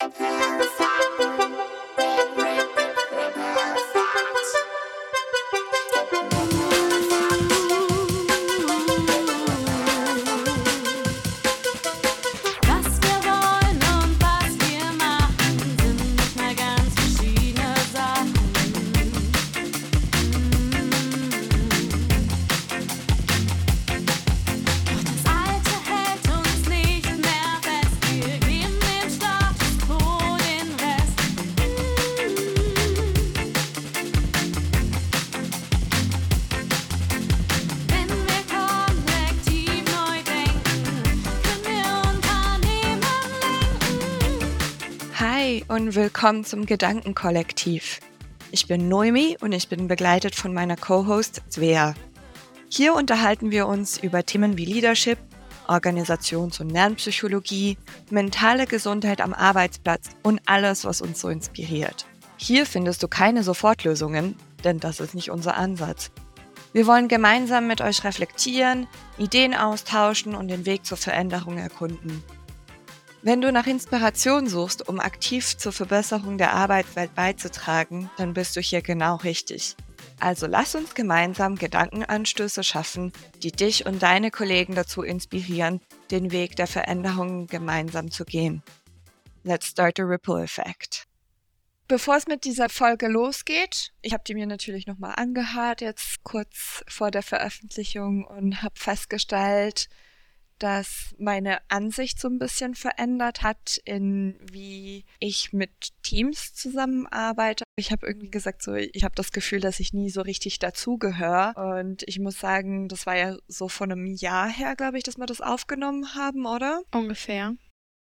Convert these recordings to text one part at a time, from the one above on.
Was und willkommen zum Gedankenkollektiv. Ich bin Noemi und ich bin begleitet von meiner Co-Host Svea. Hier unterhalten wir uns über Themen wie Leadership, Organisations- und Lernpsychologie, mentale Gesundheit am Arbeitsplatz und alles, was uns so inspiriert. Hier findest du keine Sofortlösungen, denn das ist nicht unser Ansatz. Wir wollen gemeinsam mit euch reflektieren, Ideen austauschen und den Weg zur Veränderung erkunden. Wenn du nach Inspiration suchst, um aktiv zur Verbesserung der Arbeitswelt beizutragen, dann bist du hier genau richtig. Also lass uns gemeinsam Gedankenanstöße schaffen, die dich und deine Kollegen dazu inspirieren, den Weg der Veränderungen gemeinsam zu gehen. Let's start the ripple effect. Bevor es mit dieser Folge losgeht, ich habe die mir natürlich nochmal angehört, jetzt kurz vor der Veröffentlichung und habe festgestellt, dass meine Ansicht so ein bisschen verändert hat, in wie ich mit Teams zusammenarbeite. Ich habe irgendwie gesagt, so ich habe das Gefühl, dass ich nie so richtig dazugehöre. Und ich muss sagen, das war ja so vor einem Jahr her, glaube ich, dass wir das aufgenommen haben, oder? Ungefähr.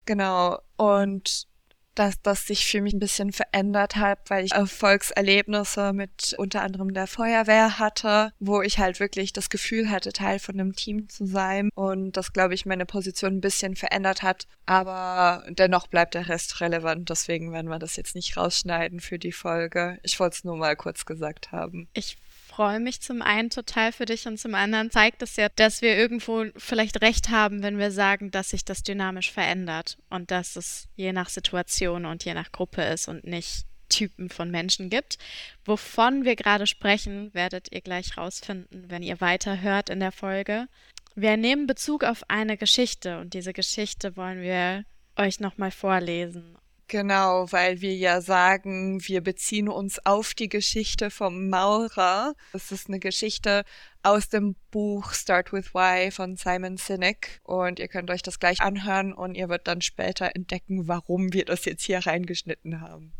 Genau. Und dass das sich für mich ein bisschen verändert hat, weil ich Erfolgserlebnisse mit unter anderem der Feuerwehr hatte, wo ich halt wirklich das Gefühl hatte, Teil von einem Team zu sein und das, glaube ich, meine Position ein bisschen verändert hat, aber dennoch bleibt der Rest relevant, deswegen werden wir das jetzt nicht rausschneiden für die Folge. Ich wollte es nur mal kurz gesagt haben. Ich freue mich zum einen total für dich und zum anderen zeigt es ja, dass wir irgendwo vielleicht recht haben, wenn wir sagen, dass sich das dynamisch verändert und dass es je nach Situation und je nach Gruppe ist und nicht Typen von Menschen gibt. Wovon wir gerade sprechen, werdet ihr gleich rausfinden, wenn ihr weiterhört in der Folge. Wir nehmen Bezug auf eine Geschichte und diese Geschichte wollen wir euch nochmal vorlesen. Genau, weil wir ja sagen, wir beziehen uns auf die Geschichte vom Maurer. Es ist eine Geschichte aus dem Buch Start with Why von Simon Sinek und ihr könnt euch das gleich anhören und ihr wird dann später entdecken, warum wir das jetzt hier reingeschnitten haben.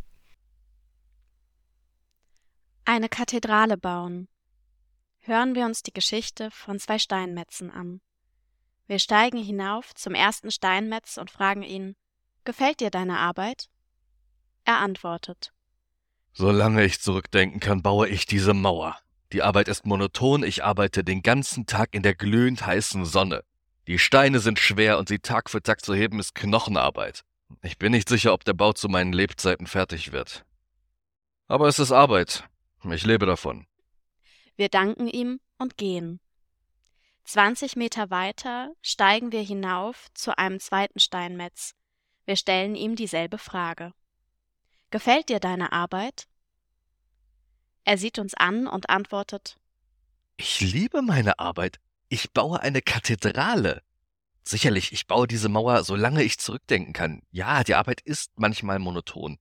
Eine Kathedrale bauen. Hören wir uns die Geschichte von zwei Steinmetzen an. Wir steigen hinauf zum ersten Steinmetz und fragen ihn, Gefällt dir deine Arbeit? Er antwortet, Solange ich zurückdenken kann, baue ich diese Mauer. Die Arbeit ist monoton, ich arbeite den ganzen Tag in der glühend heißen Sonne. Die Steine sind schwer und sie Tag für Tag zu heben ist Knochenarbeit. Ich bin nicht sicher, ob der Bau zu meinen Lebzeiten fertig wird. Aber es ist Arbeit. Ich lebe davon. Wir danken ihm und gehen. 20 Meter weiter steigen wir hinauf zu einem zweiten Steinmetz. Wir stellen ihm dieselbe Frage. Gefällt dir deine Arbeit? Er sieht uns an und antwortet, Ich liebe meine Arbeit. Ich baue eine Kathedrale. Sicherlich, ich baue diese Mauer, solange ich zurückdenken kann. Ja, die Arbeit ist manchmal monoton.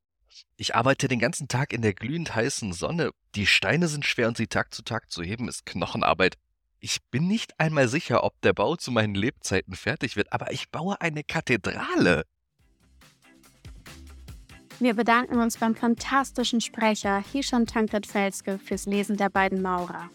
Ich arbeite den ganzen Tag in der glühend heißen Sonne. Die Steine sind schwer und sie Tag zu Tag zu heben ist Knochenarbeit. Ich bin nicht einmal sicher, ob der Bau zu meinen Lebzeiten fertig wird, aber ich baue eine Kathedrale. Wir bedanken uns beim fantastischen Sprecher Hisham Tankred Felske fürs Lesen der beiden Maurer.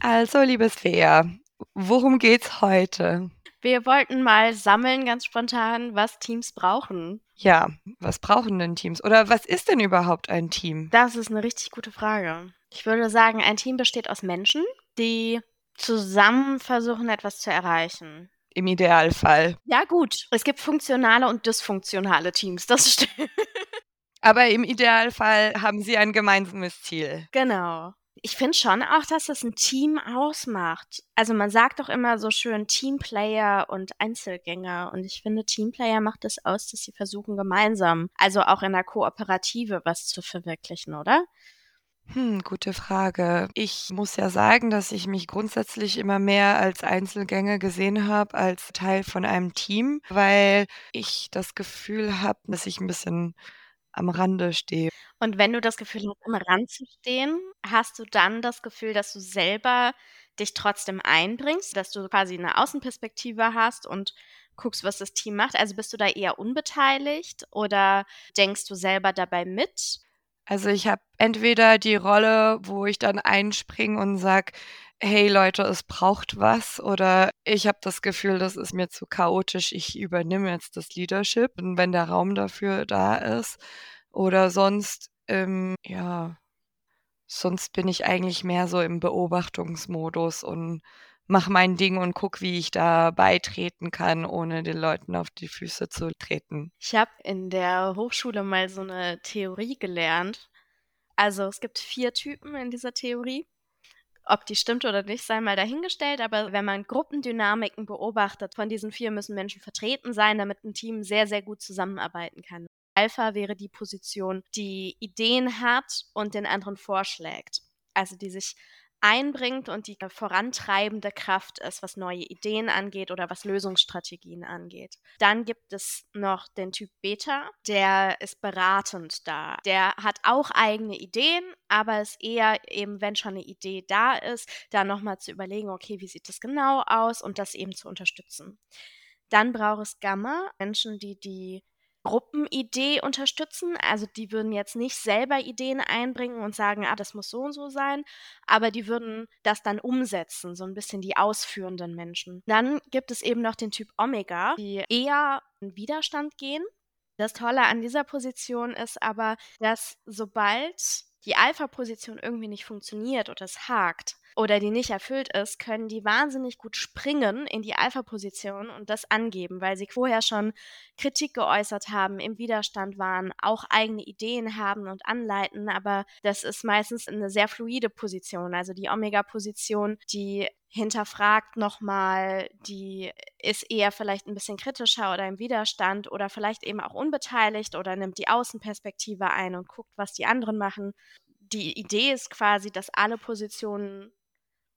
Also, liebe Svea, worum geht's heute? wir wollten mal sammeln, ganz spontan, was Teams brauchen. Ja, was brauchen denn Teams? Oder was ist denn überhaupt ein Team? Das ist eine richtig gute Frage. Ich würde sagen, ein Team besteht aus Menschen, die zusammen versuchen, etwas zu erreichen. Im Idealfall. Ja, gut. Es gibt funktionale und dysfunktionale Teams, das stimmt. Aber im Idealfall haben sie ein gemeinsames Ziel. genau. Ich finde schon auch, dass es ein Team ausmacht. Also man sagt doch immer so schön Teamplayer und Einzelgänger. Und ich finde, Teamplayer macht es aus, dass sie versuchen, gemeinsam, also auch in der Kooperative was zu verwirklichen, oder? Hm, gute Frage. Ich muss ja sagen, dass ich mich grundsätzlich immer mehr als Einzelgänger gesehen habe, als Teil von einem Team, weil ich das Gefühl habe, dass ich ein bisschen am Rande stehe. Und wenn du das Gefühl hast, am Rand zu stehen, hast du dann das Gefühl, dass du selber dich trotzdem einbringst, dass du quasi eine Außenperspektive hast und guckst, was das Team macht? Also bist du da eher unbeteiligt oder denkst du selber dabei mit? Also ich habe entweder die Rolle, wo ich dann einspringe und sage, hey Leute, es braucht was, oder ich habe das Gefühl, das ist mir zu chaotisch, ich übernehme jetzt das Leadership, und wenn der Raum dafür da ist. Oder sonst, ähm, ja, sonst bin ich eigentlich mehr so im Beobachtungsmodus und mache mein Ding und guck, wie ich da beitreten kann, ohne den Leuten auf die Füße zu treten. Ich habe in der Hochschule mal so eine Theorie gelernt. Also es gibt vier Typen in dieser Theorie. Ob die stimmt oder nicht, sei mal dahingestellt, aber wenn man Gruppendynamiken beobachtet, von diesen vier müssen Menschen vertreten sein, damit ein Team sehr, sehr gut zusammenarbeiten kann. Alpha wäre die Position, die Ideen hat und den anderen vorschlägt. Also die sich einbringt und die vorantreibende Kraft ist, was neue Ideen angeht oder was Lösungsstrategien angeht. Dann gibt es noch den Typ Beta, der ist beratend da. Der hat auch eigene Ideen, aber ist eher eben, wenn schon eine Idee da ist, da nochmal zu überlegen, okay, wie sieht das genau aus und das eben zu unterstützen. Dann braucht es Gamma, Menschen, die die Gruppenidee unterstützen. Also die würden jetzt nicht selber Ideen einbringen und sagen, ah, das muss so und so sein, aber die würden das dann umsetzen, so ein bisschen die ausführenden Menschen. Dann gibt es eben noch den Typ Omega, die eher in Widerstand gehen. Das Tolle an dieser Position ist aber, dass sobald die Alpha-Position irgendwie nicht funktioniert oder es hakt, oder die nicht erfüllt ist, können die wahnsinnig gut springen in die Alpha-Position und das angeben, weil sie vorher schon Kritik geäußert haben, im Widerstand waren, auch eigene Ideen haben und anleiten, aber das ist meistens eine sehr fluide Position. Also die Omega-Position, die hinterfragt nochmal, die ist eher vielleicht ein bisschen kritischer oder im Widerstand oder vielleicht eben auch unbeteiligt oder nimmt die Außenperspektive ein und guckt, was die anderen machen. Die Idee ist quasi, dass alle Positionen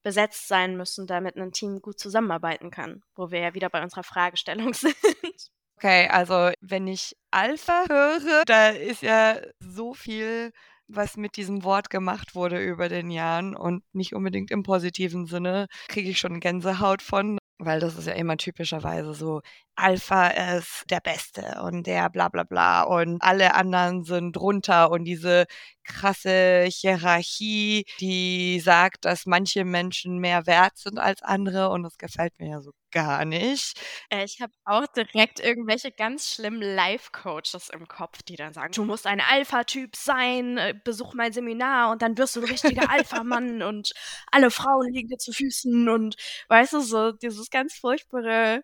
besetzt sein müssen, damit ein Team gut zusammenarbeiten kann, wo wir ja wieder bei unserer Fragestellung sind. Okay, also wenn ich Alpha höre, da ist ja so viel, was mit diesem Wort gemacht wurde über den Jahren und nicht unbedingt im positiven Sinne, kriege ich schon Gänsehaut von, weil das ist ja immer typischerweise so, Alpha ist der Beste und der bla bla bla und alle anderen sind drunter und diese krasse Hierarchie, die sagt, dass manche Menschen mehr wert sind als andere und das gefällt mir ja so gar nicht. Äh, ich habe auch direkt irgendwelche ganz schlimmen Life-Coaches im Kopf, die dann sagen, du musst ein Alpha-Typ sein, äh, besuch mein Seminar und dann wirst du ein richtiger Alpha-Mann und alle Frauen liegen dir zu Füßen und weißt du, so dieses ganz furchtbare,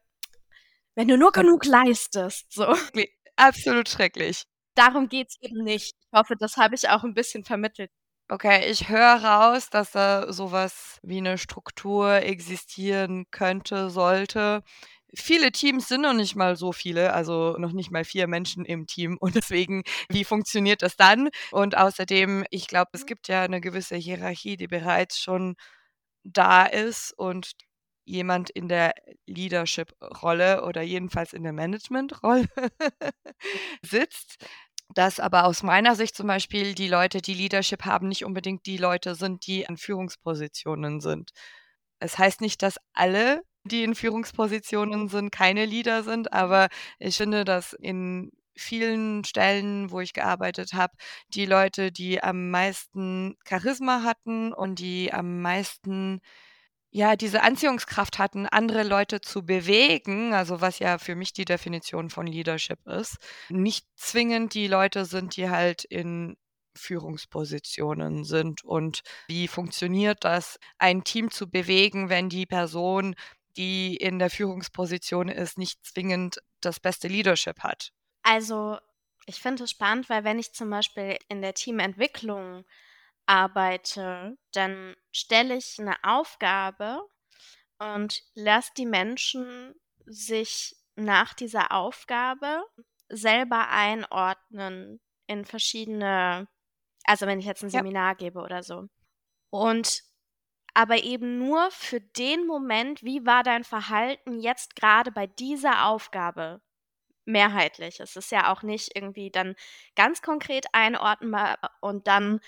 wenn du nur genug leistest, so. Absolut schrecklich. Darum geht's eben nicht. Ich hoffe, das habe ich auch ein bisschen vermittelt. Okay, ich höre raus, dass da sowas wie eine Struktur existieren könnte, sollte. Viele Teams sind noch nicht mal so viele, also noch nicht mal vier Menschen im Team. Und deswegen, wie funktioniert das dann? Und außerdem, ich glaube, es gibt ja eine gewisse Hierarchie, die bereits schon da ist und jemand in der Leadership-Rolle oder jedenfalls in der Management-Rolle sitzt dass aber aus meiner Sicht zum Beispiel die Leute, die Leadership haben, nicht unbedingt die Leute sind, die an Führungspositionen sind. Es heißt nicht, dass alle, die in Führungspositionen sind, keine Leader sind, aber ich finde, dass in vielen Stellen, wo ich gearbeitet habe, die Leute, die am meisten Charisma hatten und die am meisten ja, diese Anziehungskraft hatten, andere Leute zu bewegen, also was ja für mich die Definition von Leadership ist, nicht zwingend die Leute sind, die halt in Führungspositionen sind. Und wie funktioniert das, ein Team zu bewegen, wenn die Person, die in der Führungsposition ist, nicht zwingend das beste Leadership hat? Also, ich finde es spannend, weil wenn ich zum Beispiel in der Teamentwicklung arbeite, dann stelle ich eine Aufgabe und lasse die Menschen sich nach dieser Aufgabe selber einordnen in verschiedene, also wenn ich jetzt ein Ja. Seminar gebe oder so. Und aber eben nur für den Moment, wie war dein Verhalten jetzt gerade bei dieser Aufgabe mehrheitlich. Es ist ja auch nicht irgendwie dann ganz konkret einordnbar und dann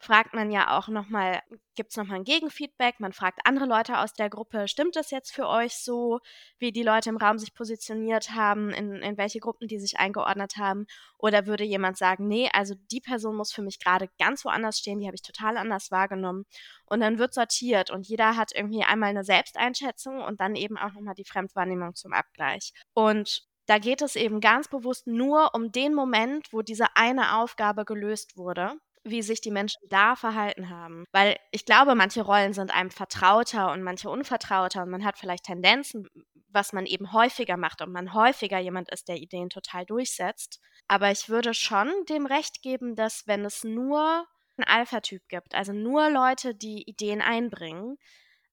fragt man ja auch nochmal, gibt es nochmal ein Gegenfeedback, man fragt andere Leute aus der Gruppe, stimmt das jetzt für euch so, wie die Leute im Raum sich positioniert haben, in, in welche Gruppen die sich eingeordnet haben? Oder würde jemand sagen, nee, also die Person muss für mich gerade ganz woanders stehen, die habe ich total anders wahrgenommen. Und dann wird sortiert und jeder hat irgendwie einmal eine Selbsteinschätzung und dann eben auch nochmal die Fremdwahrnehmung zum Abgleich. Und da geht es eben ganz bewusst nur um den Moment, wo diese eine Aufgabe gelöst wurde wie sich die Menschen da verhalten haben. Weil ich glaube, manche Rollen sind einem vertrauter und manche unvertrauter und man hat vielleicht Tendenzen, was man eben häufiger macht und man häufiger jemand ist, der Ideen total durchsetzt. Aber ich würde schon dem Recht geben, dass wenn es nur einen Alpha-Typ gibt, also nur Leute, die Ideen einbringen,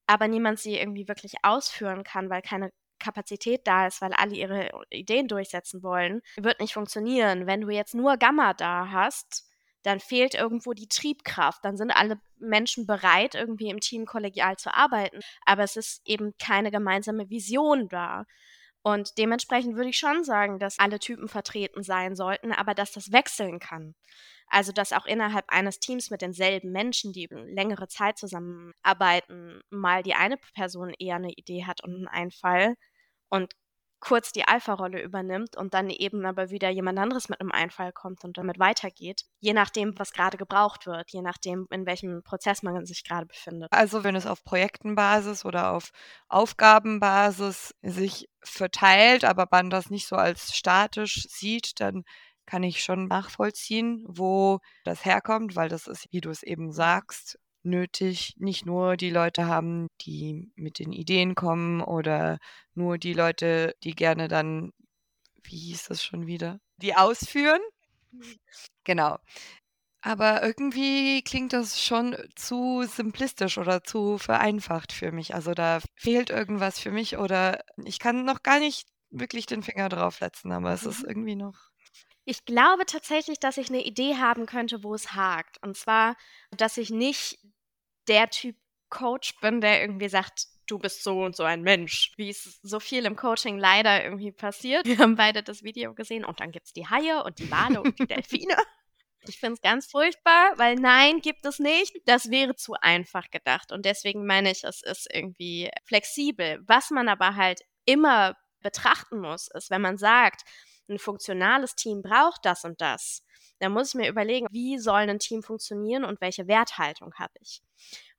aber niemand sie irgendwie wirklich ausführen kann, weil keine Kapazität da ist, weil alle ihre Ideen durchsetzen wollen, wird nicht funktionieren. Wenn du jetzt nur Gamma da hast, dann fehlt irgendwo die Triebkraft. Dann sind alle Menschen bereit, irgendwie im Team kollegial zu arbeiten, aber es ist eben keine gemeinsame Vision da. Und dementsprechend würde ich schon sagen, dass alle Typen vertreten sein sollten, aber dass das wechseln kann. Also, dass auch innerhalb eines Teams mit denselben Menschen, die längere Zeit zusammenarbeiten, mal die eine Person eher eine Idee hat und einen Einfall und kurz die Alpha-Rolle übernimmt und dann eben aber wieder jemand anderes mit einem Einfall kommt und damit weitergeht. Je nachdem, was gerade gebraucht wird, je nachdem, in welchem Prozess man sich gerade befindet. Also wenn es auf Projektenbasis oder auf Aufgabenbasis sich verteilt, aber man das nicht so als statisch sieht, dann kann ich schon nachvollziehen, wo das herkommt, weil das ist, wie du es eben sagst, nötig, nicht nur die Leute haben, die mit den Ideen kommen oder nur die Leute, die gerne dann, wie hieß das schon wieder, die ausführen. Genau. Aber irgendwie klingt das schon zu simplistisch oder zu vereinfacht für mich. Also da fehlt irgendwas für mich oder ich kann noch gar nicht wirklich den Finger drauf setzen, aber es ist Mhm. irgendwie noch. Ich glaube tatsächlich, dass ich eine Idee haben könnte, wo es hakt. Und zwar, dass ich nicht der Typ Coach bin, der irgendwie sagt, du bist so und so ein Mensch, wie es so viel im Coaching leider irgendwie passiert. Wir haben beide das Video gesehen und dann gibt es die Haie und die Wale und die Delfine. Ich finde es ganz furchtbar, weil nein, gibt es nicht. Das wäre zu einfach gedacht. Und deswegen meine ich, es ist irgendwie flexibel. Was man aber halt immer betrachten muss, ist, wenn man sagt, ein funktionales Team braucht das und das, dann muss ich mir überlegen, wie soll ein Team funktionieren und welche Werthaltung habe ich.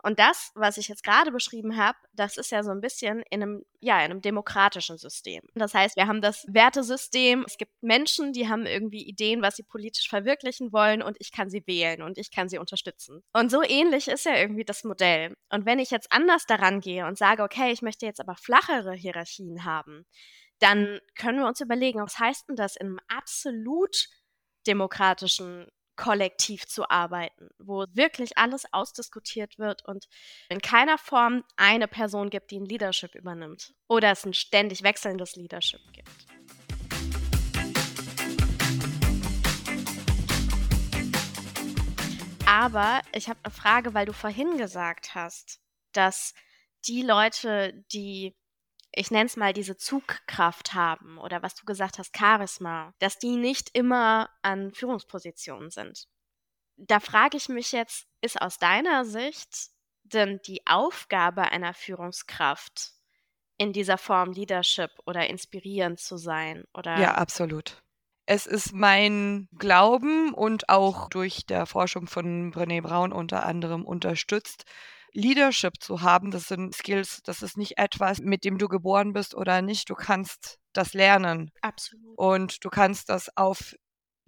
Und das, was ich jetzt gerade beschrieben habe, das ist ja so ein bisschen in einem, ja, in einem demokratischen System. Das heißt, wir haben das Wertesystem. Es gibt Menschen, die haben irgendwie Ideen, was sie politisch verwirklichen wollen und ich kann sie wählen und ich kann sie unterstützen. Und so ähnlich ist ja irgendwie das Modell. Und wenn ich jetzt anders daran gehe und sage, okay, ich möchte jetzt aber flachere Hierarchien haben, dann können wir uns überlegen, was heißt denn das in einem absolut demokratischen Kollektiv zu arbeiten, wo wirklich alles ausdiskutiert wird und in keiner Form eine Person gibt, die ein Leadership übernimmt oder es ein ständig wechselndes Leadership gibt. Aber ich habe eine Frage, weil du vorhin gesagt hast, dass die Leute, die ich nenne es mal diese Zugkraft haben oder was du gesagt hast, Charisma, dass die nicht immer an Führungspositionen sind. Da frage ich mich jetzt, ist aus deiner Sicht denn die Aufgabe einer Führungskraft in dieser Form Leadership oder inspirierend zu sein? Oder Ja, absolut. Es ist mein Glauben und auch durch der Forschung von Brené Brown unter anderem unterstützt, Leadership zu haben. Das sind Skills, das ist nicht etwas, mit dem du geboren bist oder nicht. Du kannst das lernen absolut. und du kannst das auf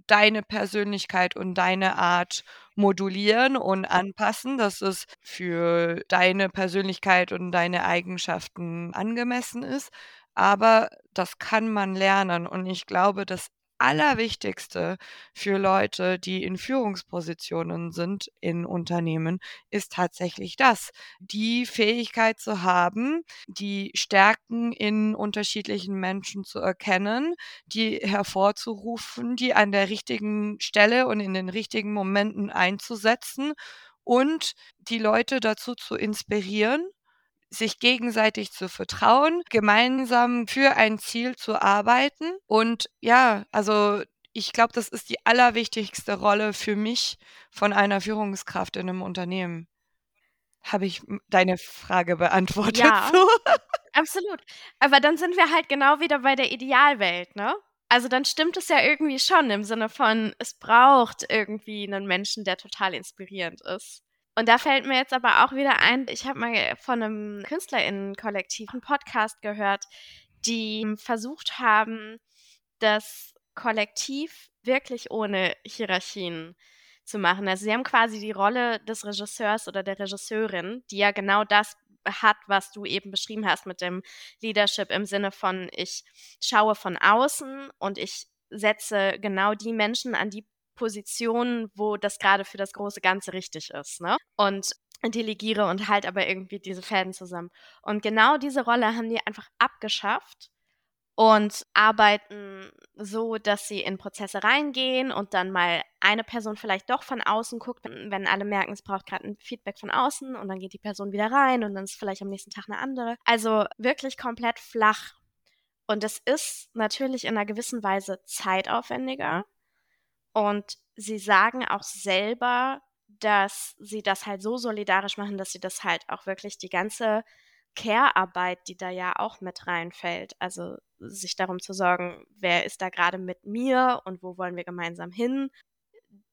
deine Persönlichkeit und deine Art modulieren und anpassen, dass es für deine Persönlichkeit und deine Eigenschaften angemessen ist. Aber das kann man lernen und ich glaube, dass Allerwichtigste für Leute, die in Führungspositionen sind in Unternehmen, ist tatsächlich das. Die Fähigkeit zu haben, die Stärken in unterschiedlichen Menschen zu erkennen, die hervorzurufen, die an der richtigen Stelle und in den richtigen Momenten einzusetzen und die Leute dazu zu inspirieren, sich gegenseitig zu vertrauen, gemeinsam für ein Ziel zu arbeiten. Und ja, also ich glaube, das ist die allerwichtigste Rolle für mich von einer Führungskraft in einem Unternehmen. Habe ich deine Frage beantwortet? Ja, so? absolut. Aber dann sind wir halt genau wieder bei der Idealwelt, ne? Also dann stimmt es ja irgendwie schon im Sinne von, es braucht irgendwie einen Menschen, der total inspirierend ist. Und da fällt mir jetzt aber auch wieder ein, ich habe mal von einem KünstlerInnen-Kollektiv einen Podcast gehört, die versucht haben, das Kollektiv wirklich ohne Hierarchien zu machen. Also sie haben quasi die Rolle des Regisseurs oder der Regisseurin, die ja genau das hat, was du eben beschrieben hast mit dem Leadership im Sinne von, ich schaue von außen und ich setze genau die Menschen an die Position, wo das gerade für das große Ganze richtig ist, ne? Und delegiere und halt aber irgendwie diese Fäden zusammen. Und genau diese Rolle haben die einfach abgeschafft und arbeiten so, dass sie in Prozesse reingehen und dann mal eine Person vielleicht doch von außen guckt, wenn alle merken, es braucht gerade ein Feedback von außen und dann geht die Person wieder rein und dann ist vielleicht am nächsten Tag eine andere. Also wirklich komplett flach. Und es ist natürlich in einer gewissen Weise zeitaufwendiger. Und sie sagen auch selber, dass sie das halt so solidarisch machen, dass sie das halt auch wirklich die ganze Care-Arbeit, die da ja auch mit reinfällt, also sich darum zu sorgen, wer ist da gerade mit mir und wo wollen wir gemeinsam hin,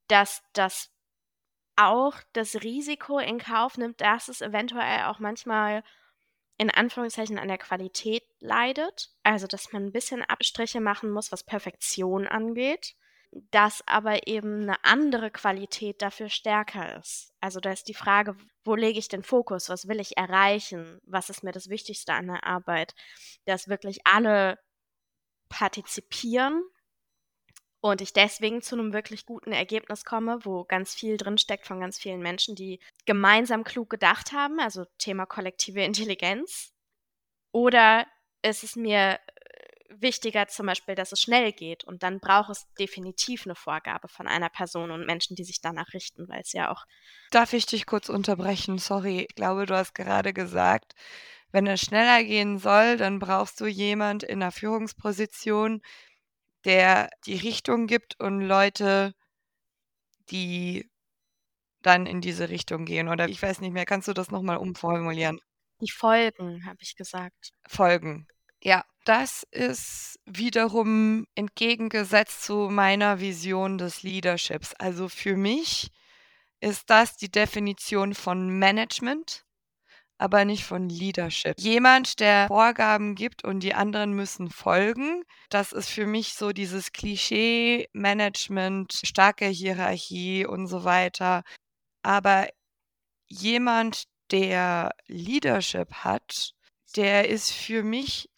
dass das auch das Risiko in Kauf nimmt, dass es eventuell auch manchmal in Anführungszeichen an der Qualität leidet, also dass man ein bisschen Abstriche machen muss, was Perfektion angeht dass aber eben eine andere Qualität dafür stärker ist. Also da ist die Frage, wo lege ich den Fokus? Was will ich erreichen? Was ist mir das Wichtigste an der Arbeit? Dass wirklich alle partizipieren und ich deswegen zu einem wirklich guten Ergebnis komme, wo ganz viel drinsteckt von ganz vielen Menschen, die gemeinsam klug gedacht haben, also Thema kollektive Intelligenz. Oder ist es mir wichtiger zum Beispiel, dass es schnell geht. Und dann braucht es definitiv eine Vorgabe von einer Person und Menschen, die sich danach richten, weil es ja auch. Darf ich dich kurz unterbrechen? Sorry, ich glaube, du hast gerade gesagt, wenn es schneller gehen soll, dann brauchst du jemand in einer Führungsposition, der die Richtung gibt und Leute, die dann in diese Richtung gehen. Oder ich weiß nicht mehr, kannst du das nochmal umformulieren? Die Folgen, habe ich gesagt. Folgen. Ja, das ist wiederum entgegengesetzt zu meiner Vision des Leaderships. Also für mich ist das die Definition von Management, aber nicht von Leadership. Jemand, der Vorgaben gibt und die anderen müssen folgen, das ist für mich so dieses Klischee Management, starke Hierarchie und so weiter. Aber jemand, der Leadership hat, der ist für mich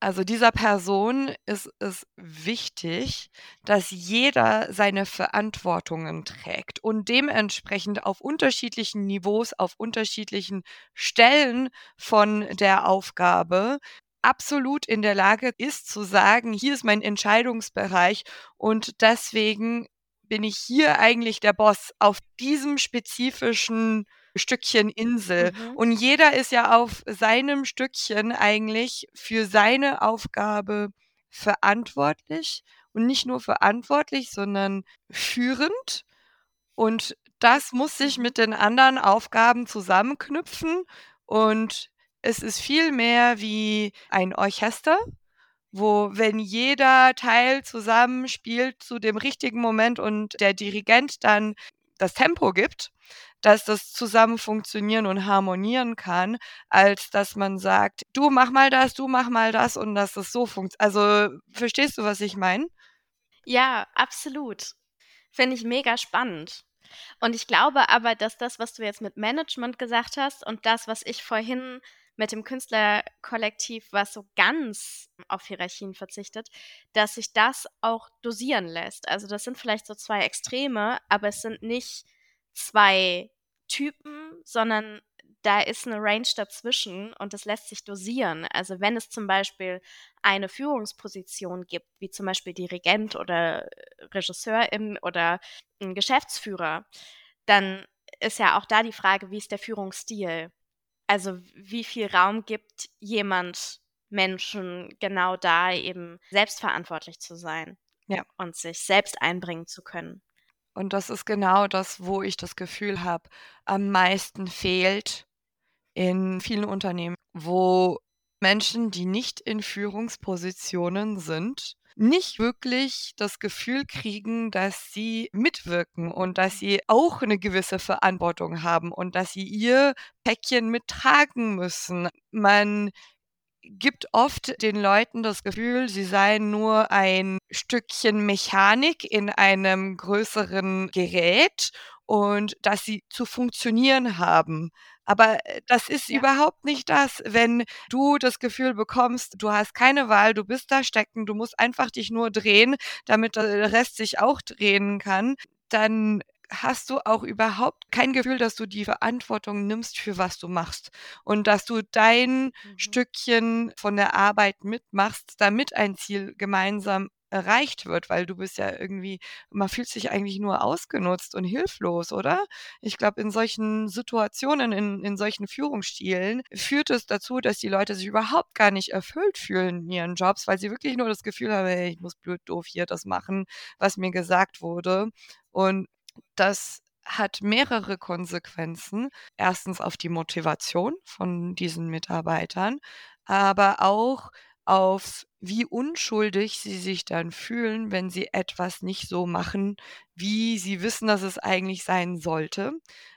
also dieser Person ist es wichtig, dass jeder seine Verantwortungen trägt und dementsprechend auf unterschiedlichen Niveaus, auf unterschiedlichen Stellen von der Aufgabe absolut in der Lage ist zu sagen, hier ist mein Entscheidungsbereich und deswegen bin ich hier eigentlich der Boss auf diesem spezifischen Stückchen Insel. Mhm. Und jeder ist ja auf seinem Stückchen eigentlich für seine Aufgabe verantwortlich. Und nicht nur verantwortlich, sondern führend. Und das muss sich Mhm. mit den anderen Aufgaben zusammenknüpfen. Und es ist viel mehr wie ein Orchester, wo wenn jeder Teil zusammenspielt zu dem richtigen Moment und der Dirigent dann das Tempo gibt, dass das zusammen funktionieren und harmonieren kann, als dass man sagt, du mach mal das, du mach mal das und dass das so funktioniert. Also verstehst du, was ich meine? Ja, absolut. Finde ich mega spannend. Und ich glaube aber, dass das, was du jetzt mit Management gesagt hast und das, was ich vorhin mit dem Künstlerkollektiv, was so ganz auf Hierarchien verzichtet, dass sich das auch dosieren lässt. Also das sind vielleicht so zwei Extreme, aber es sind nicht zwei Typen, sondern da ist eine Range dazwischen und das lässt sich dosieren. Also wenn es zum Beispiel eine Führungsposition gibt, wie zum Beispiel Dirigent oder Regisseurin oder ein Geschäftsführer, dann ist ja auch da die Frage, wie ist der Führungsstil? Also wie viel Raum gibt jemand Menschen genau da eben selbstverantwortlich zu sein Ja. und sich selbst einbringen zu können. Und das ist genau das, wo ich das Gefühl habe, am meisten fehlt in vielen Unternehmen, wo Menschen, die nicht in Führungspositionen sind, nicht wirklich das Gefühl kriegen, dass sie mitwirken und dass sie auch eine gewisse Verantwortung haben und dass sie ihr Päckchen mittragen müssen. Man gibt oft den Leuten das Gefühl, sie seien nur ein Stückchen Mechanik in einem größeren Gerät und dass sie zu funktionieren haben. Aber äh, das ist Ja. überhaupt nicht das, wenn du das Gefühl bekommst, du hast keine Wahl, du bist da stecken, du musst einfach dich nur drehen, damit der Rest sich auch drehen kann, dann hast du auch überhaupt kein Gefühl, dass du die Verantwortung nimmst für was du machst und dass du dein Mhm. Stückchen von der Arbeit mitmachst, damit ein Ziel gemeinsam erreicht wird, weil du bist ja irgendwie man fühlt sich eigentlich nur ausgenutzt und hilflos, oder? Ich glaube, in solchen Situationen, in in solchen Führungsstilen führt es dazu, dass die Leute sich überhaupt gar nicht erfüllt fühlen in ihren Jobs, weil sie wirklich nur das Gefühl haben: „Hey, ich muss blöd doof hier das machen, was mir gesagt wurde.“ Und das hat mehrere Konsequenzen. Erstens auf die Motivation von diesen Mitarbeitern, aber auch auf wie unschuldig sie sich dann fühlen, wenn sie etwas nicht so machen, wie sie wissen, dass es eigentlich sein sollte,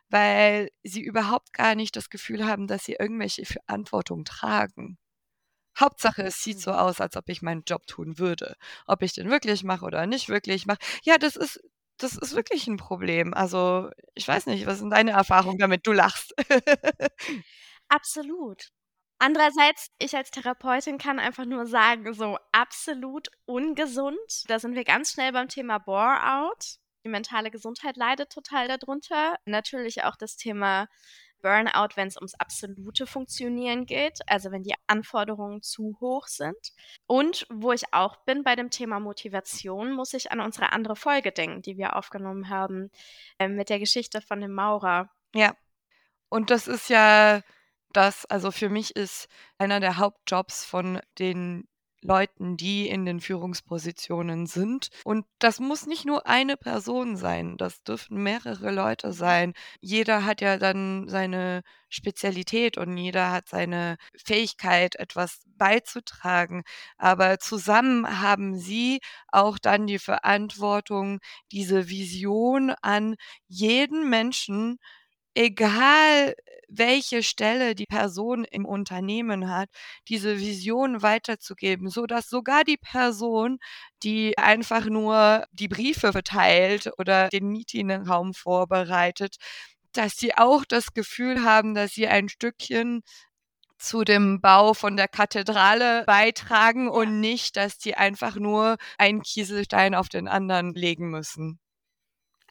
weil sie überhaupt gar nicht das Gefühl haben, dass sie irgendwelche Verantwortung tragen. Hauptsache, es sieht so Mhm. aus, als ob ich meinen Job tun würde. Ob ich den wirklich mache oder nicht wirklich mache. Ja, das ist das ist wirklich 'n Problem. Also, ich weiß nicht, was sind deine Erfahrungen damit? Du lachst. Absolut. Andererseits, ich als Therapeutin kann einfach nur sagen, so absolut ungesund. Da sind wir ganz schnell beim Thema Bore-out. Die mentale Gesundheit leidet total darunter. Natürlich auch das Thema Burnout, wenn es ums absolute Funktionieren geht, also wenn die Anforderungen zu hoch sind. Und wo ich auch bin bei dem Thema Motivation, muss ich an unsere andere Folge denken, die wir aufgenommen haben, äh, mit der Geschichte von dem Maurer. Ja. Und das ist ja das also, für mich ist einer der Hauptjobs von den Leuten, die in den Führungspositionen sind und das muss nicht nur eine Person sein, das dürfen mehrere Leute sein. Jeder hat ja dann seine Spezialität und jeder hat seine Fähigkeit, etwas beizutragen, aber zusammen haben sie auch dann die Verantwortung, diese Vision an jeden Menschen, egal welche Stelle die Person im Unternehmen hat, diese Vision weiterzugeben, sodass sogar die Person, die einfach nur die Briefe verteilt oder den Meetingraum vorbereitet, dass sie auch das Gefühl haben, dass sie ein Stückchen zu dem Bau von der Kathedrale beitragen und nicht, dass die einfach nur einen Kieselstein auf den anderen legen müssen.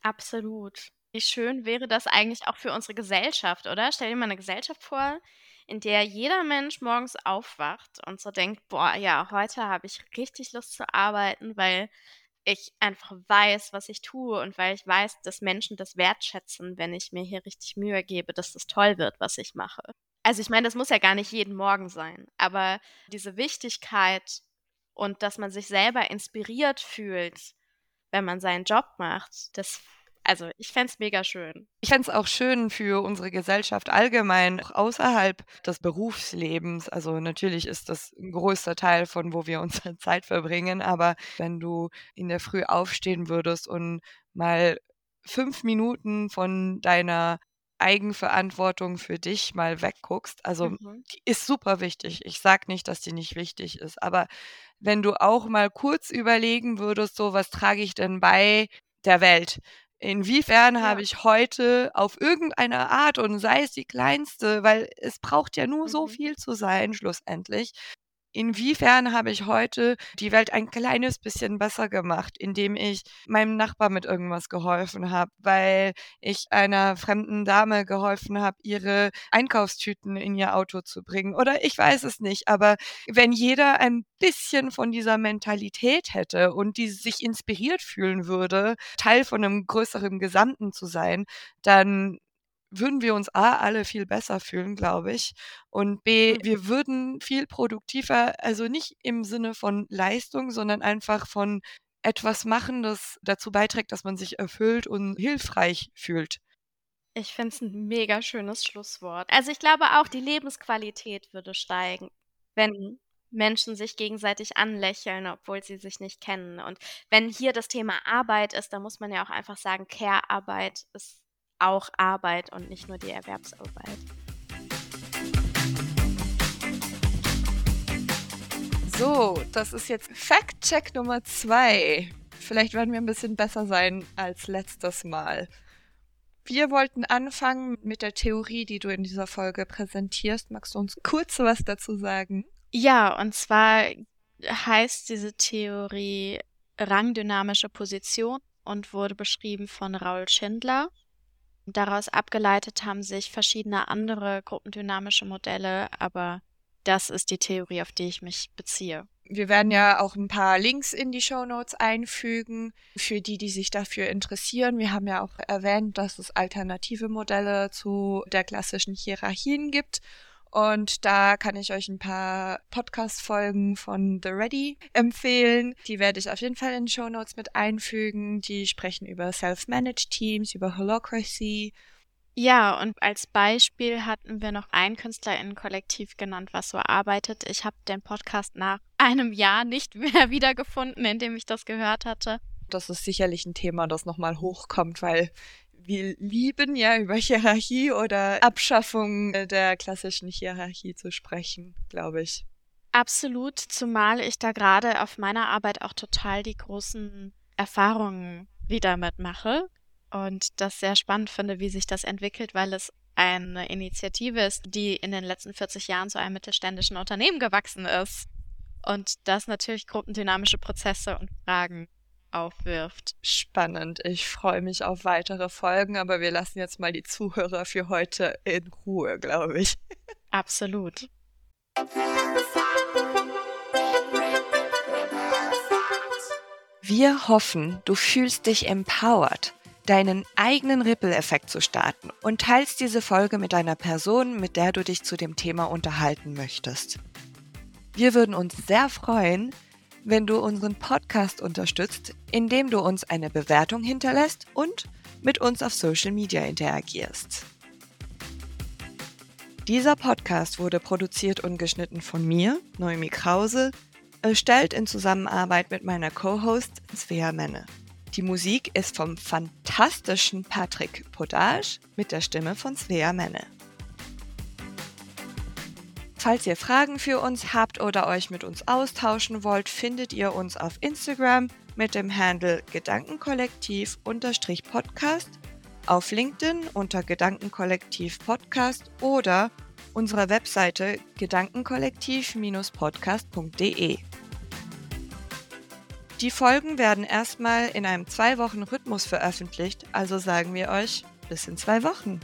Absolut. Wie schön wäre das eigentlich auch für unsere Gesellschaft, oder? Stell dir mal 'ne Gesellschaft vor, in der jeder Mensch morgens aufwacht und so denkt: „Boah, ja, heute habe ich richtig Lust zu arbeiten, weil ich einfach weiß, was ich tue und weil ich weiß, dass Menschen das wertschätzen, wenn ich mir hier richtig Mühe gebe, dass das toll wird, was ich mache.“ Also, ich meine, das muss ja gar nicht jeden Morgen sein, aber diese Wichtigkeit und dass man sich selber inspiriert fühlt, wenn man seinen Job macht, das also, ich fände es mega schön. Ich fände es auch schön für unsere Gesellschaft allgemein, auch außerhalb des Berufslebens. Also, natürlich ist das 'n größter Teil von wo wir unsere Zeit verbringen, aber wenn du in der Früh aufstehen würdest und mal 5 Minuten von deiner Eigenverantwortung für dich mal wegguckst, also, Mhm. die ist super wichtig. Ich sage nicht, dass die nicht wichtig ist, aber wenn du auch mal kurz überlegen würdest, so: „Was trage ich denn bei der Welt?“ Inwiefern Ja. habe ich heute auf irgendeine Art und sei es die kleinste, weil es braucht ja nur so Mhm. viel zu sein, schlussendlich. Inwiefern habe ich heute die Welt ein kleines bisschen besser gemacht, indem ich meinem Nachbar mit irgendwas geholfen habe, weil ich einer fremden Dame geholfen habe, ihre Einkaufstüten in ihr Auto zu bringen oder ich weiß es nicht, aber wenn jeder ein bisschen von dieser Mentalität hätte und die sich inspiriert fühlen würde, Teil von einem größeren Gesamten zu sein, dann würden wir uns A alle viel besser fühlen, glaube ich. Und B, Mhm. wir würden viel produktiver, also nicht im Sinne von Leistung, sondern einfach von etwas machen, das dazu beiträgt, dass man sich erfüllt und hilfreich fühlt. Ich finde es ein mega schönes Schlusswort. Also ich glaube auch, die Lebensqualität würde steigen, wenn Menschen sich gegenseitig anlächeln, obwohl sie sich nicht kennen. Und wenn hier das Thema Arbeit ist, dann muss man ja auch einfach sagen, Care-Arbeit ist auch Arbeit und nicht nur die Erwerbsarbeit. So, das ist jetzt Fact-Check Nummer zwei. Vielleicht werden wir ein bisschen besser sein als letztes Mal. Wir wollten anfangen mit der Theorie, die du in dieser Folge präsentierst. Magst du uns kurz was dazu sagen? Ja, und zwar heißt diese Theorie rangdynamische Position und wurde beschrieben von Raul Schindler. Daraus abgeleitet haben sich verschiedene andere gruppendynamische Modelle, aber das ist die Theorie, auf die ich mich beziehe. Wir werden ja auch ein paar Links in die Show Notes einfügen für die, die sich dafür interessieren. Wir haben ja auch erwähnt, dass es alternative Modelle zu der klassischen Hierarchien gibt. Und da kann ich euch ein paar Podcast-Folgen von The Ready empfehlen. Die werde ich auf jeden Fall in Show Notes mit einfügen. Die sprechen über Self-Managed Teams, über Holocracy. Ja, und als Beispiel hatten wir noch ein KünstlerInnen-Kollektiv genannt, was so arbeitet. Ich habe den Podcast nach einem Jahr nicht mehr wiedergefunden, in dem ich das gehört hatte. Das ist sicherlich ein Thema, das nochmal hochkommt, weil wir lieben ja über Hierarchie oder Abschaffung äh, der klassischen Hierarchie zu sprechen, glaube ich. Absolut, zumal ich da gerade auf meiner Arbeit auch total die großen Erfahrungen wieder mitmache und das sehr spannend finde, wie sich das entwickelt, weil es eine Initiative ist, die in den letzten 40 Jahren zu einem mittelständischen Unternehmen gewachsen ist und das natürlich gruppendynamische Prozesse und Fragen aufwirft. Spannend. Ich freue mich auf weitere Folgen, aber wir lassen jetzt mal die Zuhörer für heute in Ruhe, glaube ich. Absolut. Wir hoffen, du fühlst dich empowered, deinen eigenen Ripple-Effekt zu starten und teilst diese Folge mit einer Person, mit der du dich zu dem Thema unterhalten möchtest. Wir würden uns sehr freuen, wenn du unseren Podcast unterstützt, indem du uns eine Bewertung hinterlässt und mit uns auf Social Media interagierst. Dieser Podcast wurde produziert und geschnitten von mir, Noemi Krause, erstellt in Zusammenarbeit mit meiner Co-Host Svea Menne. Die Musik ist vom fantastischen Patrick Podage mit der Stimme von Svea Menne. Falls ihr Fragen für uns habt oder euch mit uns austauschen wollt, findet ihr uns auf Instagram mit dem Handle Gedankenkollektiv-Podcast, auf LinkedIn unter Gedankenkollektiv Podcast oder unserer Webseite gedankenkollektiv-podcast.de. Die Folgen werden erstmal in einem zwei Wochen Rhythmus veröffentlicht, also sagen wir euch bis in zwei Wochen.